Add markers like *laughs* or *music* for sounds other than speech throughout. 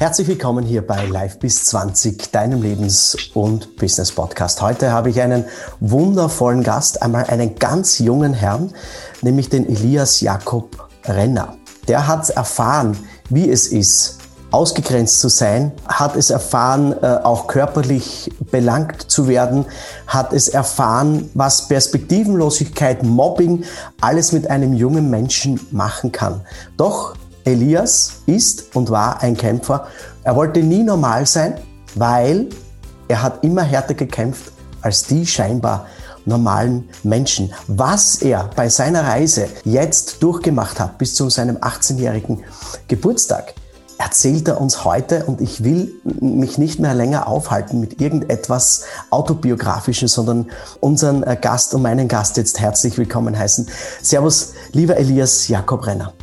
Herzlich willkommen hier bei Live bis 20, deinem Lebens- und Business-Podcast. Heute habe ich einen wundervollen Gast, einmal einen ganz jungen Herrn, nämlich den Elias Jakob Renner. Der hat erfahren, wie es ist, ausgegrenzt zu sein, hat es erfahren, äh, auch körperlich belangt zu werden, hat es erfahren, was Perspektivenlosigkeit, Mobbing alles mit einem jungen Menschen machen kann. Doch Elias ist und war ein Kämpfer. Er wollte nie normal sein, weil er hat immer härter gekämpft als die scheinbar normalen Menschen. Was er bei seiner Reise jetzt durchgemacht hat bis zu seinem 18-jährigen Geburtstag, erzählt er uns heute und ich will mich nicht mehr länger aufhalten mit irgendetwas autobiografischen, sondern unseren Gast und meinen Gast jetzt herzlich willkommen heißen. Servus, lieber Elias Jakob Renner.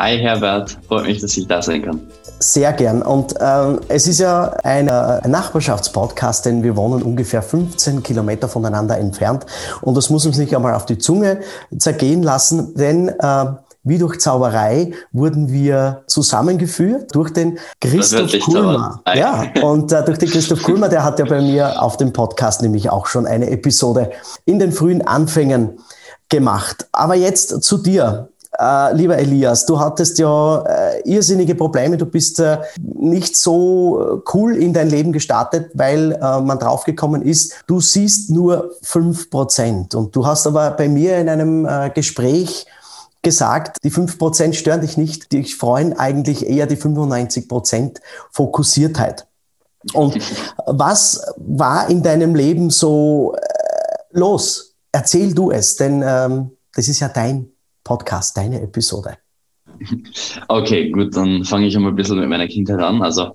Hi Herbert, freut mich, dass ich da sein kann. Sehr gern. Und ähm, es ist ja ein, äh, ein Nachbarschaftspodcast, denn wir wohnen ungefähr 15 Kilometer voneinander entfernt. Und das muss uns nicht einmal auf die Zunge zergehen lassen, denn äh, wie durch Zauberei wurden wir zusammengeführt durch den Christoph Kulmer. Ja, und äh, durch den Christoph Kulmer, der hat ja bei mir auf dem Podcast nämlich auch schon eine Episode in den frühen Anfängen gemacht. Aber jetzt zu dir. Äh, lieber Elias, du hattest ja äh, irrsinnige Probleme. Du bist äh, nicht so cool in dein Leben gestartet, weil äh, man draufgekommen ist, du siehst nur fünf Prozent. Und du hast aber bei mir in einem äh, Gespräch gesagt, die fünf Prozent stören dich nicht, dich freuen eigentlich eher die 95% Fokussiertheit. Und *laughs* was war in deinem Leben so äh, los? Erzähl du es, denn ähm, das ist ja dein Podcast, deine Episode. Okay, gut, dann fange ich einmal ein bisschen mit meiner Kindheit an. Also,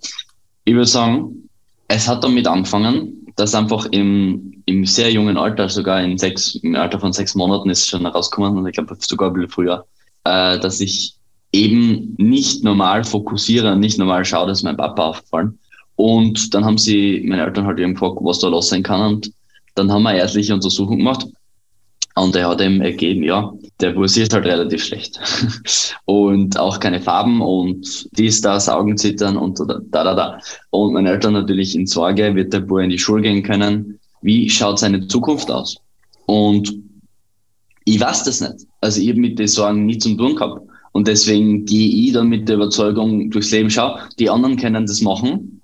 ich würde sagen, es hat damit angefangen, dass einfach im, im sehr jungen Alter, sogar in sechs, im Alter von sechs Monaten ist schon rausgekommen und ich glaube sogar ein bisschen früher, äh, dass ich eben nicht normal fokussiere, nicht normal schaue, dass mein Papa aufgefallen. Und dann haben sie, meine Eltern halt eben gefragt, was da los sein kann. Und dann haben wir ärztliche Untersuchung gemacht. Und er hat ihm ergeben, ja, der Bus ist halt relativ schlecht. *laughs* und auch keine Farben und dies, das, Augenzittern und da, da, da. Und meine Eltern natürlich in Sorge, wird der Bub in die Schule gehen können? Wie schaut seine Zukunft aus? Und ich weiß das nicht. Also ich habe mit den Sorgen nie zum tun gehabt. Und deswegen gehe ich dann mit der Überzeugung durchs Leben. Schau, die anderen können das machen.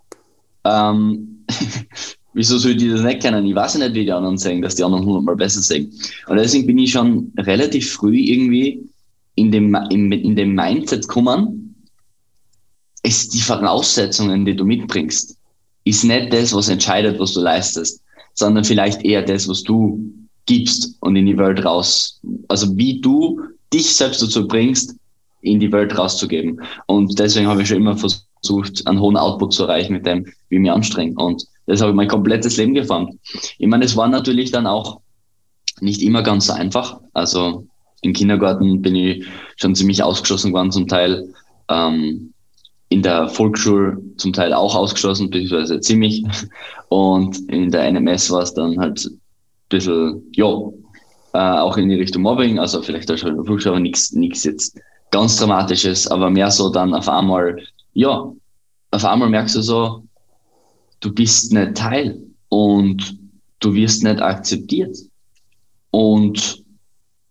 Ähm, *laughs* wieso soll die das nicht kennen? Ich weiß nicht, wie die anderen sehen, dass die anderen hundertmal besser sehen. Und deswegen bin ich schon relativ früh irgendwie in dem, in, in dem Mindset gekommen, es die Voraussetzungen, die du mitbringst, ist nicht das, was entscheidet, was du leistest, sondern vielleicht eher das, was du gibst und in die Welt raus. Also wie du dich selbst dazu bringst, in die Welt rauszugeben. Und deswegen habe ich schon immer versucht, einen hohen Output zu erreichen mit dem, wie ich mich anstrenge. Und das habe ich mein komplettes Leben geformt. Ich meine, es war natürlich dann auch nicht immer ganz so einfach. Also im Kindergarten bin ich schon ziemlich ausgeschlossen geworden zum Teil. Ähm, in der Volksschule zum Teil auch ausgeschlossen, beziehungsweise ziemlich. Und in der NMS war es dann halt bisschen, ja, äh, auch in die Richtung Mobbing, also vielleicht auch schon Flugschau, aber nichts nichts jetzt ganz Dramatisches, aber mehr so dann auf einmal, ja, auf einmal merkst du so, du bist nicht Teil und du wirst nicht akzeptiert. Und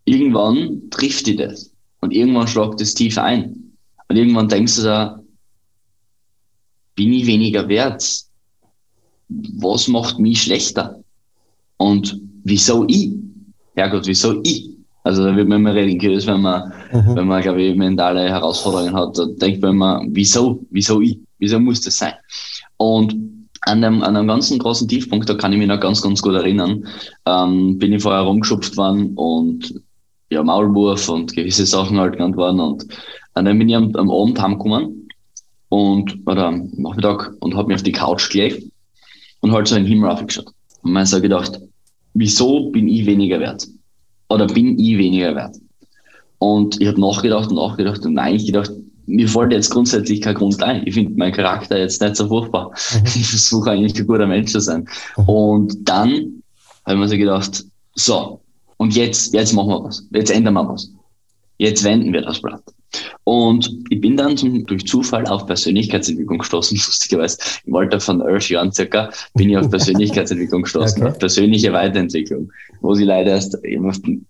irgendwann trifft dich das. Und irgendwann schlagt es tief ein. Und irgendwann denkst du da, bin ich weniger wert? Was macht mich schlechter? Und wieso ich? Herrgott, wieso ich? Also da wird man immer religiös, wenn man, mhm. wenn man, glaube ich, mentale Herausforderungen hat. Da denkt man immer, wieso? Wieso ich? Wieso muss das sein? Und an einem, an einem ganzen großen Tiefpunkt, da kann ich mich noch ganz, ganz gut erinnern, ähm, bin ich vorher rumgeschupft worden und ja, Maulwurf und gewisse Sachen halt genannt worden. Und, und dann bin ich am, am Abend heimgekommen und, oder am Nachmittag und habe mich auf die Couch gelegt und halt so in den Himmel aufgeschaut. Und mir so gedacht, wieso bin ich weniger wert? Oder bin ich weniger wert? Und ich habe nachgedacht und nachgedacht und eigentlich gedacht, mir fällt jetzt grundsätzlich kein Grund ein. Ich finde meinen Charakter jetzt nicht so furchtbar. Mhm. *laughs* Ich versuche eigentlich ein guter Mensch zu sein. Mhm. Und dann habe ich mir so gedacht, so, und jetzt, jetzt machen wir was. Jetzt ändern wir was. Jetzt wenden wir das Blatt. Und ich bin dann zum, durch Zufall auf Persönlichkeitsentwicklung gestoßen, *laughs* lustigerweise. Im Alter von elf Jahren circa bin ich auf *laughs* Persönlichkeitsentwicklung gestoßen, okay. auf persönliche Weiterentwicklung, wo sie leider erst,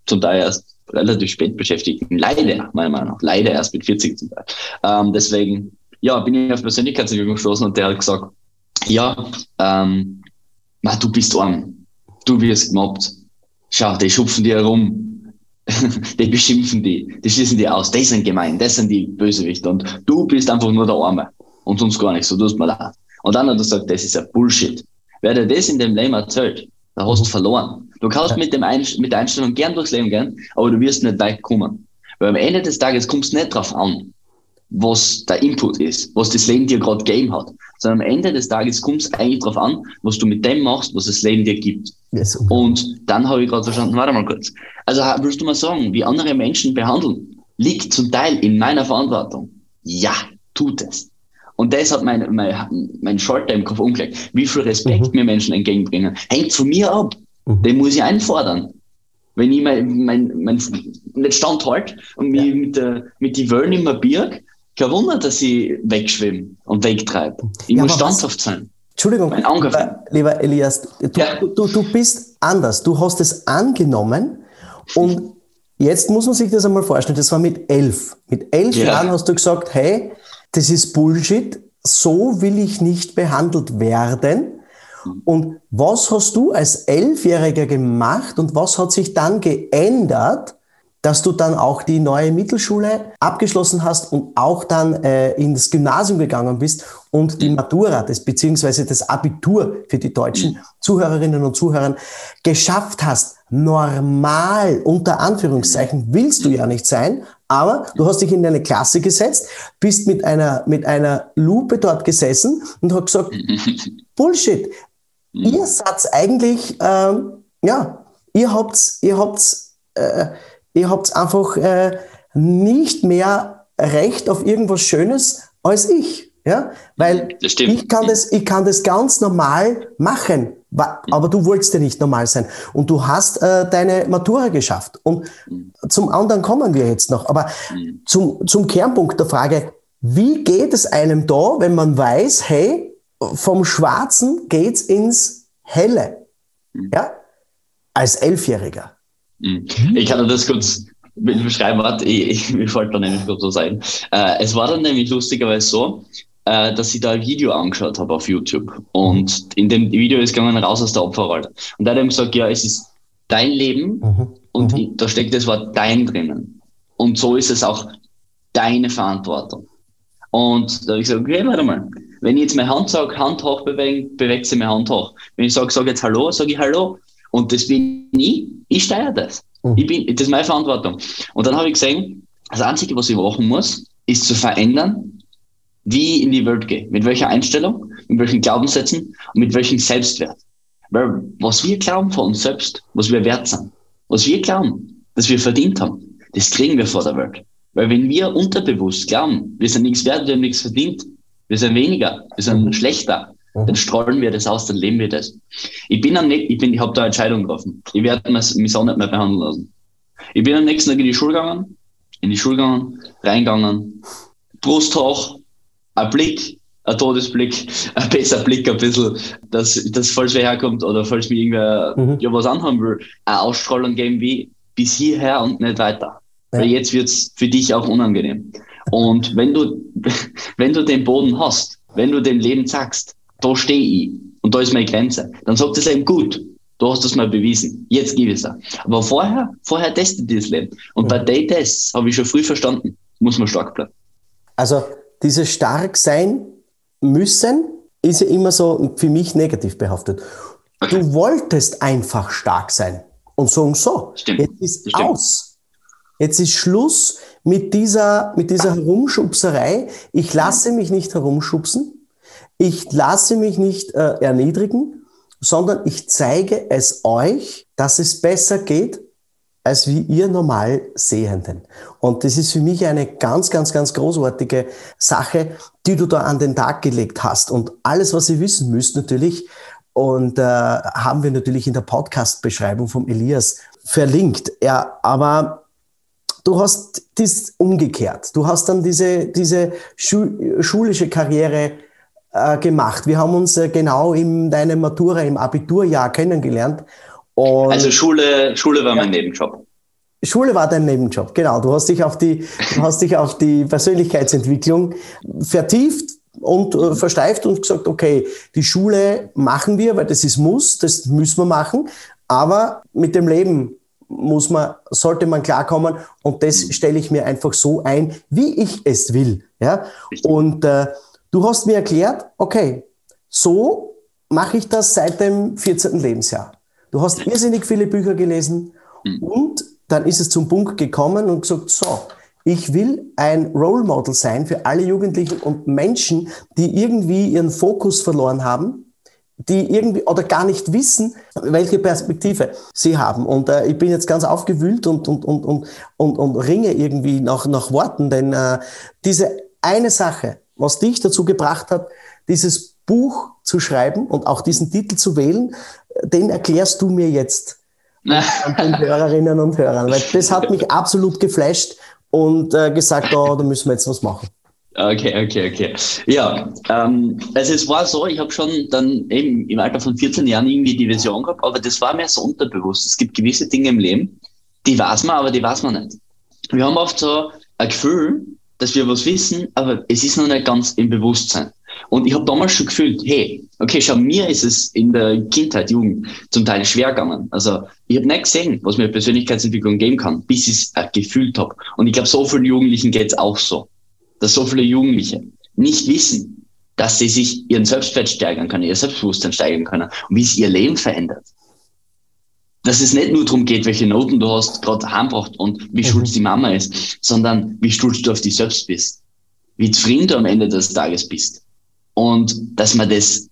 zum Teil erst relativ spät beschäftigt. Leider, meiner Meinung nach. Leider erst mit 40 zum Teil. Ähm, deswegen, ja, bin ich auf Persönlichkeitsentwicklung gestoßen und der hat gesagt, ja, ähm, na, du bist arm. Du wirst gemobbt. Schau, die schupfen dir herum *laughs* die beschimpfen die, die schließen die aus, die sind gemein, das sind die Bösewichte und du bist einfach nur der Arme und sonst gar nichts, so tust mir leid. Und dann hat er gesagt, das ist ja Bullshit. Wer dir das in dem Leben erzählt, da hast du verloren. Du kannst mit, dem Ein mit der Einstellung gern durchs Leben gehen, aber du wirst nicht weit kommen. Weil am Ende des Tages kommst du nicht drauf an, was der Input ist, was das Leben dir gerade gegeben hat, sondern am Ende des Tages kommt es eigentlich darauf an, was du mit dem machst, was das Leben dir gibt. Yes, und dann habe ich gerade verstanden, warte mal kurz. Also willst du mal sagen, wie andere Menschen behandeln, liegt zum Teil in meiner Verantwortung. Ja, tut es. Und das hat mein, mein, mein Schalter im Kopf umgelegt. Wie viel Respekt mhm. mir Menschen entgegenbringen, hängt von mir ab. Mhm. Den muss ich einfordern. Wenn ich mein, mein, mein, nicht standhalte und mich ja. mit, der, mit die Wellen immer birg, kein Wunder, dass ich wegschwimme und wegtreibe. Ich ja, muss standhaft was, sein. Entschuldigung, lieber, lieber, Elias, du, ja. du, du bist anders. Du hast es angenommen und jetzt muss man sich das einmal vorstellen. Das war mit elf. Mit elf ja. Jahren hast du gesagt, hey, das ist Bullshit. So will ich nicht behandelt werden. Und was hast du als Elfjähriger gemacht und was hat sich dann geändert, dass du dann auch die neue Mittelschule abgeschlossen hast und auch dann äh, ins Gymnasium gegangen bist und die Matura, das, beziehungsweise das Abitur für die deutschen Zuhörerinnen und Zuhörer geschafft hast. Normal, unter Anführungszeichen, willst du ja nicht sein, aber du hast dich in eine Klasse gesetzt, bist mit einer, mit einer Lupe dort gesessen und hast gesagt, *laughs* Bullshit, ihr seid eigentlich, ähm, ja, ihr habt, ihr habt, äh, ihr habt einfach äh, nicht mehr Recht auf irgendwas Schönes als ich. Ja? Weil ich kann, das, ich kann das ganz normal machen, aber du wolltest ja nicht normal sein. Und du hast äh, deine Matura geschafft. Und zum anderen kommen wir jetzt noch. Aber zum, zum Kernpunkt der Frage, wie geht es einem da, wenn man weiß, hey, vom Schwarzen geht's ins Helle? Ja? Als Elfjähriger. Mhm. Ich kann das kurz beschreiben, warte, ich, ich, mir fällt da nämlich kurz was ein. Äh, es war dann nämlich lustigerweise so, äh, dass ich da ein Video angeschaut habe auf YouTube. Und in dem Video ist gegangen raus aus der Opferrolle. Und da hat er gesagt, ja, es ist dein Leben mhm. und mhm. da steckt das Wort dein drinnen. Und so ist es auch deine Verantwortung. Und da habe ich gesagt, okay, warte mal. Wenn ich jetzt meine Hand sage, Hand hoch bewegen, bewegt sie meine Hand hoch. Wenn ich sage, sag jetzt Hallo, sage ich Hallo. Und das bin ich, ich steuere das. Mhm. Ich bin, das ist meine Verantwortung. Und dann habe ich gesehen, das Einzige, was ich machen muss, ist zu verändern, wie ich in die Welt gehe. Mit welcher Einstellung, mit welchen Glaubenssätzen und mit welchem Selbstwert. Weil was wir glauben von uns selbst, was wir wert sind, was wir glauben, dass wir verdient haben, das kriegen wir vor der Welt. Weil wenn wir unterbewusst glauben, wir sind nichts wert, wir haben nichts verdient, wir sind weniger, wir sind mhm. schlechter, dann strahlen wir das aus, dann leben wir das. Ich bin am ich bin, ich habe da eine Entscheidung getroffen. Ich werde mich auch nicht mehr behandeln lassen. Ich bin am nächsten Tag in die Schule gegangen, in die Schule gegangen, reingegangen, Brust hoch, ein Blick, ein Todesblick, *laughs* ein besser Blick ein bisschen, dass das falsch wer herkommt oder falls mir irgendwer mhm. ja was anhaben will, eine Ausstrahlung geben wie bis hierher und nicht weiter. Ja. Weil jetzt wird's für dich auch unangenehm. Und wenn du, *laughs* wenn du den Boden hast, wenn du dem Leben sagst, da stehe ich und da ist meine Grenze, dann sagt das Leben gut. Du hast das mal bewiesen. Jetzt gib es da. Aber vorher, vorher testet das Leben. Und mhm. bei den Tests habe ich schon früh verstanden, muss man stark bleiben. Also dieses stark sein müssen ist ja immer so für mich negativ behaftet. Du wolltest einfach stark sein und sagen so, Stimmt. jetzt ist Stimmt. aus. Jetzt ist Schluss mit dieser, mit dieser Herumschubserei. Ich lasse mich nicht herumschubsen. Ich lasse mich nicht äh, erniedrigen, sondern ich zeige es euch, dass es besser geht als wie ihr normal Sehenden. Und das ist für mich eine ganz, ganz, ganz großartige Sache, die du da an den Tag gelegt hast. Und alles, was ihr wissen müsst natürlich, und äh, haben wir natürlich in der Podcast-Beschreibung vom Elias verlinkt. Ja, aber du hast das umgekehrt. Du hast dann diese, diese schu schulische Karriere äh, gemacht. Wir haben uns äh, genau in deinem Matura, im Abiturjahr kennengelernt. Und also Schule, Schule war mein Nebenjob. Schule war dein Nebenjob, genau. Du hast dich auf die, du hast dich auf die Persönlichkeitsentwicklung vertieft und äh, versteift und gesagt, okay, die Schule machen wir, weil das ist Muss, das müssen wir machen, aber mit dem Leben muss man, sollte man klarkommen und das mhm. stelle ich mir einfach so ein, wie ich es will. Ja? Und äh, du hast mir erklärt, okay, so mache ich das seit dem 14. Lebensjahr. Du hast irrsinnig viele Bücher gelesen mhm. und dann ist es zum Punkt gekommen und gesagt, so, ich will ein Role Model sein für alle Jugendlichen und Menschen, die irgendwie ihren Fokus verloren haben, die irgendwie oder gar nicht wissen, welche Perspektive sie haben. Und äh, ich bin jetzt ganz aufgewühlt und, und, und, und, und, und ringe irgendwie nach, nach Worten, denn äh, diese eine Sache, was dich dazu gebracht hat, dieses Buch zu schreiben und auch diesen Titel zu wählen, den erklärst du mir jetzt *laughs* und den Hörerinnen und Hörern, weil das hat mich absolut geflasht und äh, gesagt, oh, da müssen wir jetzt was machen. Okay, okay, okay. Ja, ähm, also es war so, ich habe schon dann eben im Alter von 14 Jahren irgendwie die Vision gehabt, aber das war mir so unterbewusst. Es gibt gewisse Dinge im Leben, die weiß man, aber die weiß man nicht. Wir haben oft so ein Gefühl, dass wir was wissen, aber es ist noch nicht ganz im Bewusstsein. Und ich habe damals schon gefühlt, hey, okay, schau, mir ist es in der Kindheit, Jugend zum Teil schwer gegangen. Also ich habe nicht gesehen, was mir Persönlichkeitsentwicklung geben kann, bis ich es äh, gefühlt habe. Und ich glaube, so vielen Jugendlichen geht es auch so, dass so viele Jugendliche nicht wissen, dass sie sich ihren Selbstwert steigern können, ihr Selbstbewusstsein steigern können und wie es ihr Leben verändert. Dass es nicht nur darum geht, welche Noten du hast, gerade heimbracht und wie mhm. stolz die Mama ist, sondern wie stolz du auf dich selbst bist. Wie zufrieden du am Ende des Tages bist und dass man das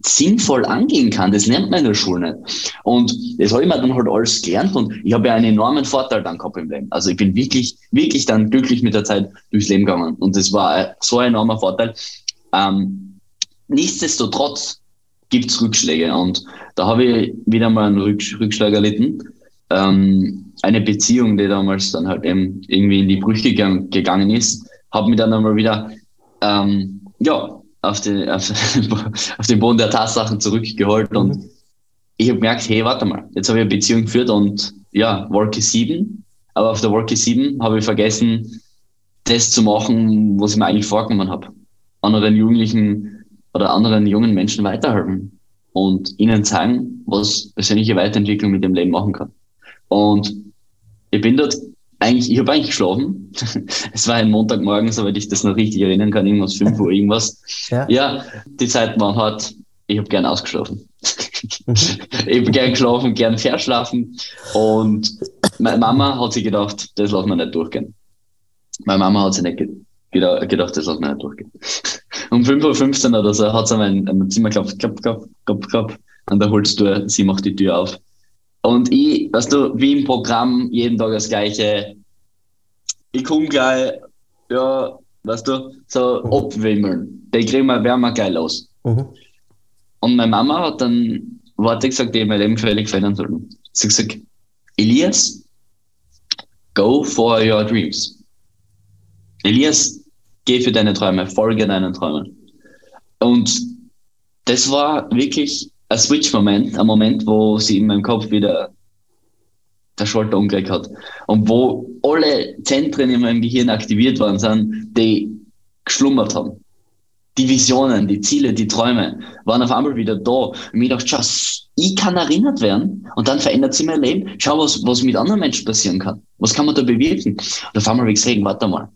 sinnvoll angehen kann, das lernt man in der Schule nicht. Und das habe ich mir dann halt alles gelernt und ich habe ja einen enormen Vorteil dann gehabt im Leben. Also ich bin wirklich, wirklich dann glücklich mit der Zeit durchs Leben gegangen und das war so ein enormer Vorteil. Ähm, nichtsdestotrotz gibt's Rückschläge und da habe ich wieder mal einen Rückschlag erlitten. Ähm, eine Beziehung, die damals dann halt eben irgendwie in die Brüche gegangen ist, habe mich dann einmal wieder ähm, ja, auf den, auf, *laughs* auf den Boden der Tatsachen zurückgeholt und mhm. ich habe gemerkt, hey, warte mal, jetzt habe ich eine Beziehung geführt und ja, Wolke 7, aber auf der Wolke 7 habe ich vergessen, das zu machen, was ich mir eigentlich vorgenommen habe. Anderen Jugendlichen oder anderen jungen Menschen weiterhelfen und ihnen zeigen, was persönliche Weiterentwicklung mit dem Leben machen kann. Und ich bin dort eigentlich, ich habe eigentlich geschlafen. *laughs* es war ein Montagmorgen, soweit ich das noch richtig erinnern kann, irgendwas 5 Uhr irgendwas. Ja, ja die Zeit waren hart. Ich habe gern ausgeschlafen. Mhm. *laughs* ich habe gern geschlafen, gern verschlafen. Und meine Mama hat sich gedacht, das lassen wir nicht durchgehen. Meine Mama hat sich nicht gedacht, das lassen wir nicht durchgehen. *laughs* Um 5.15 Uhr oder so hat sie mein, mein Zimmer geklappt, klapp, klapp, klapp, klapp, an der Holztür. Sie macht die Tür auf. Und ich, weißt du, wie im Programm, jeden Tag das Gleiche. Ich komme gleich, ja, weißt du, so mhm. abwimmeln. Die kriegen wir, werden wir gleich los. Mhm. Und meine Mama hat dann Worte gesagt, die mein Leben völlig verändern sollten. Sie hat gesagt, Elias, go for your dreams. Elias, geh für deine Träume, folge deinen Träumen. Und das war wirklich ein Switch-Moment, ein Moment, wo sie in meinem Kopf wieder der Schalter umgelegt hat. Und wo alle Zentren in meinem Gehirn aktiviert worden sind, die geschlummert haben. Die Visionen, die Ziele, die Träume waren auf einmal wieder da. Und mir dachte, schau, ich kann erinnert werden und dann verändert sich mein Leben. Schau, was, was mit anderen Menschen passieren kann. Was kann man da bewirken? Und auf einmal habe ich gesehen, warte mal.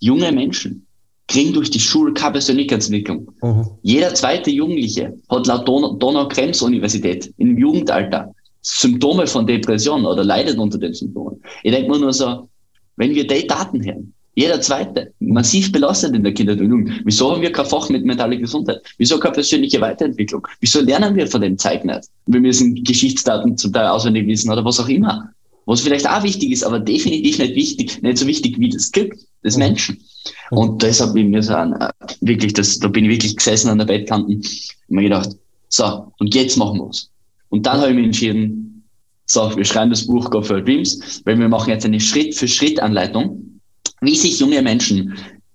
Junge Menschen, kriegen durch die Schule keine Persönlichkeitsentwicklung. Mhm. Jeder zweite Jugendliche hat laut Donau-Krems-Universität im Jugendalter Symptome von Depression oder leidet unter den Symptomen. Ich denke mir nur so, wenn wir die Daten hören, jeder zweite, massiv belastet in der Kindheit und Jugend. Wieso haben wir kein Fach mit mentaler Gesundheit? Wieso keine persönliche Weiterentwicklung? Wieso lernen wir von dem Zeug nicht? Wir müssen Geschichtsdaten zum Teil auswendig wissen oder was auch immer. Was vielleicht auch wichtig ist, aber definitiv nicht wichtig, nicht so wichtig wie das Glück des mhm. Menschen. Und deshalb bin mir so an, äh, wirklich, das, da bin ich wirklich gesessen an der Bettkante und mir gedacht, so, und jetzt machen wir es. Und dann habe ich mich entschieden, so, wir schreiben das Buch Go for Dreams, weil wir machen jetzt eine Schritt-für-Schritt-Anleitung, wie sich junge Menschen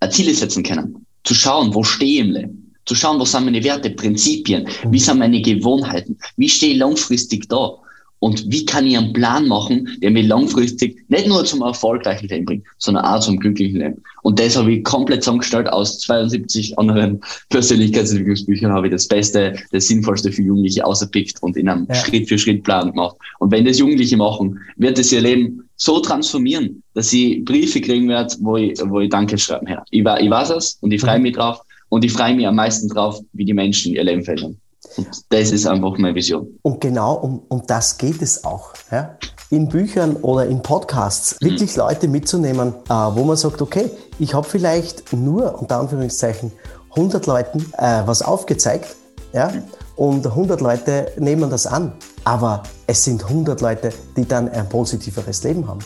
Ziele setzen können. Zu schauen, wo stehe ich im Leben. Zu schauen, was sind meine Werte, Prinzipien, wie sind meine Gewohnheiten, wie stehe ich langfristig da und wie kann ich einen Plan machen, der mich langfristig nicht nur zum erfolgreichen Leben bringt, sondern auch zum glücklichen Leben. Und das habe ich komplett zusammengestellt aus 72 anderen *laughs* Persönlichkeitsentwicklungsbüchern, habe ich das Beste, das Sinnvollste für Jugendliche auserpickt und in einem ja. Schritt-für-Schritt-Plan gemacht. Und wenn das Jugendliche machen, wird es ihr Leben so transformieren, dass sie Briefe kriegen wird, wo ich, wo ich Danke schreiben her. Ich, ich weiß es und ich freue mhm. mich drauf und ich freue mich am meisten drauf, wie die Menschen ihr Leben verändern. Und das ist einfach meine Vision. Und genau um, um das geht es auch. Ja? In Büchern oder in Podcasts mhm. wirklich Leute mitzunehmen, äh, wo man sagt, okay, ich habe vielleicht nur, unter Anführungszeichen, 100 Leuten äh, was aufgezeigt ja? Mhm. und 100 Leute nehmen das an. Aber es sind 100 Leute, die dann ein positiveres Leben haben.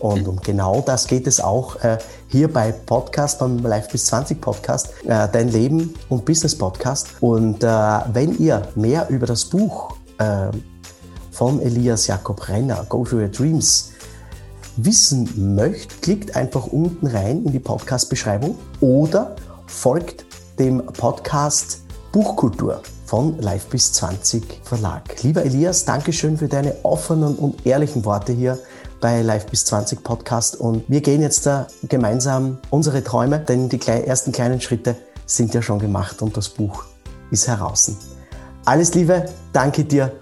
Und um genau das geht es auch äh, hier bei Podcast, beim Live bis 20 Podcast, äh, dein Leben und Business Podcast. Und äh, wenn ihr mehr über das Buch äh, von Elias Jakob Renner, Go for Your Dreams, wissen möchtet, klickt einfach unten rein in die Podcast-Beschreibung oder folgt dem Podcast Buchkultur von Live bis 20 Verlag. Lieber Elias, Dankeschön für deine offenen und ehrlichen Worte hier bei Live bis 20 Podcast und wir gehen jetzt da gemeinsam unsere Träume, denn die ersten kleinen Schritte sind ja schon gemacht und das Buch ist heraus. Alles Liebe, danke dir,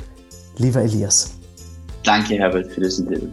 lieber Elias. Danke, Herbert, für das Interview.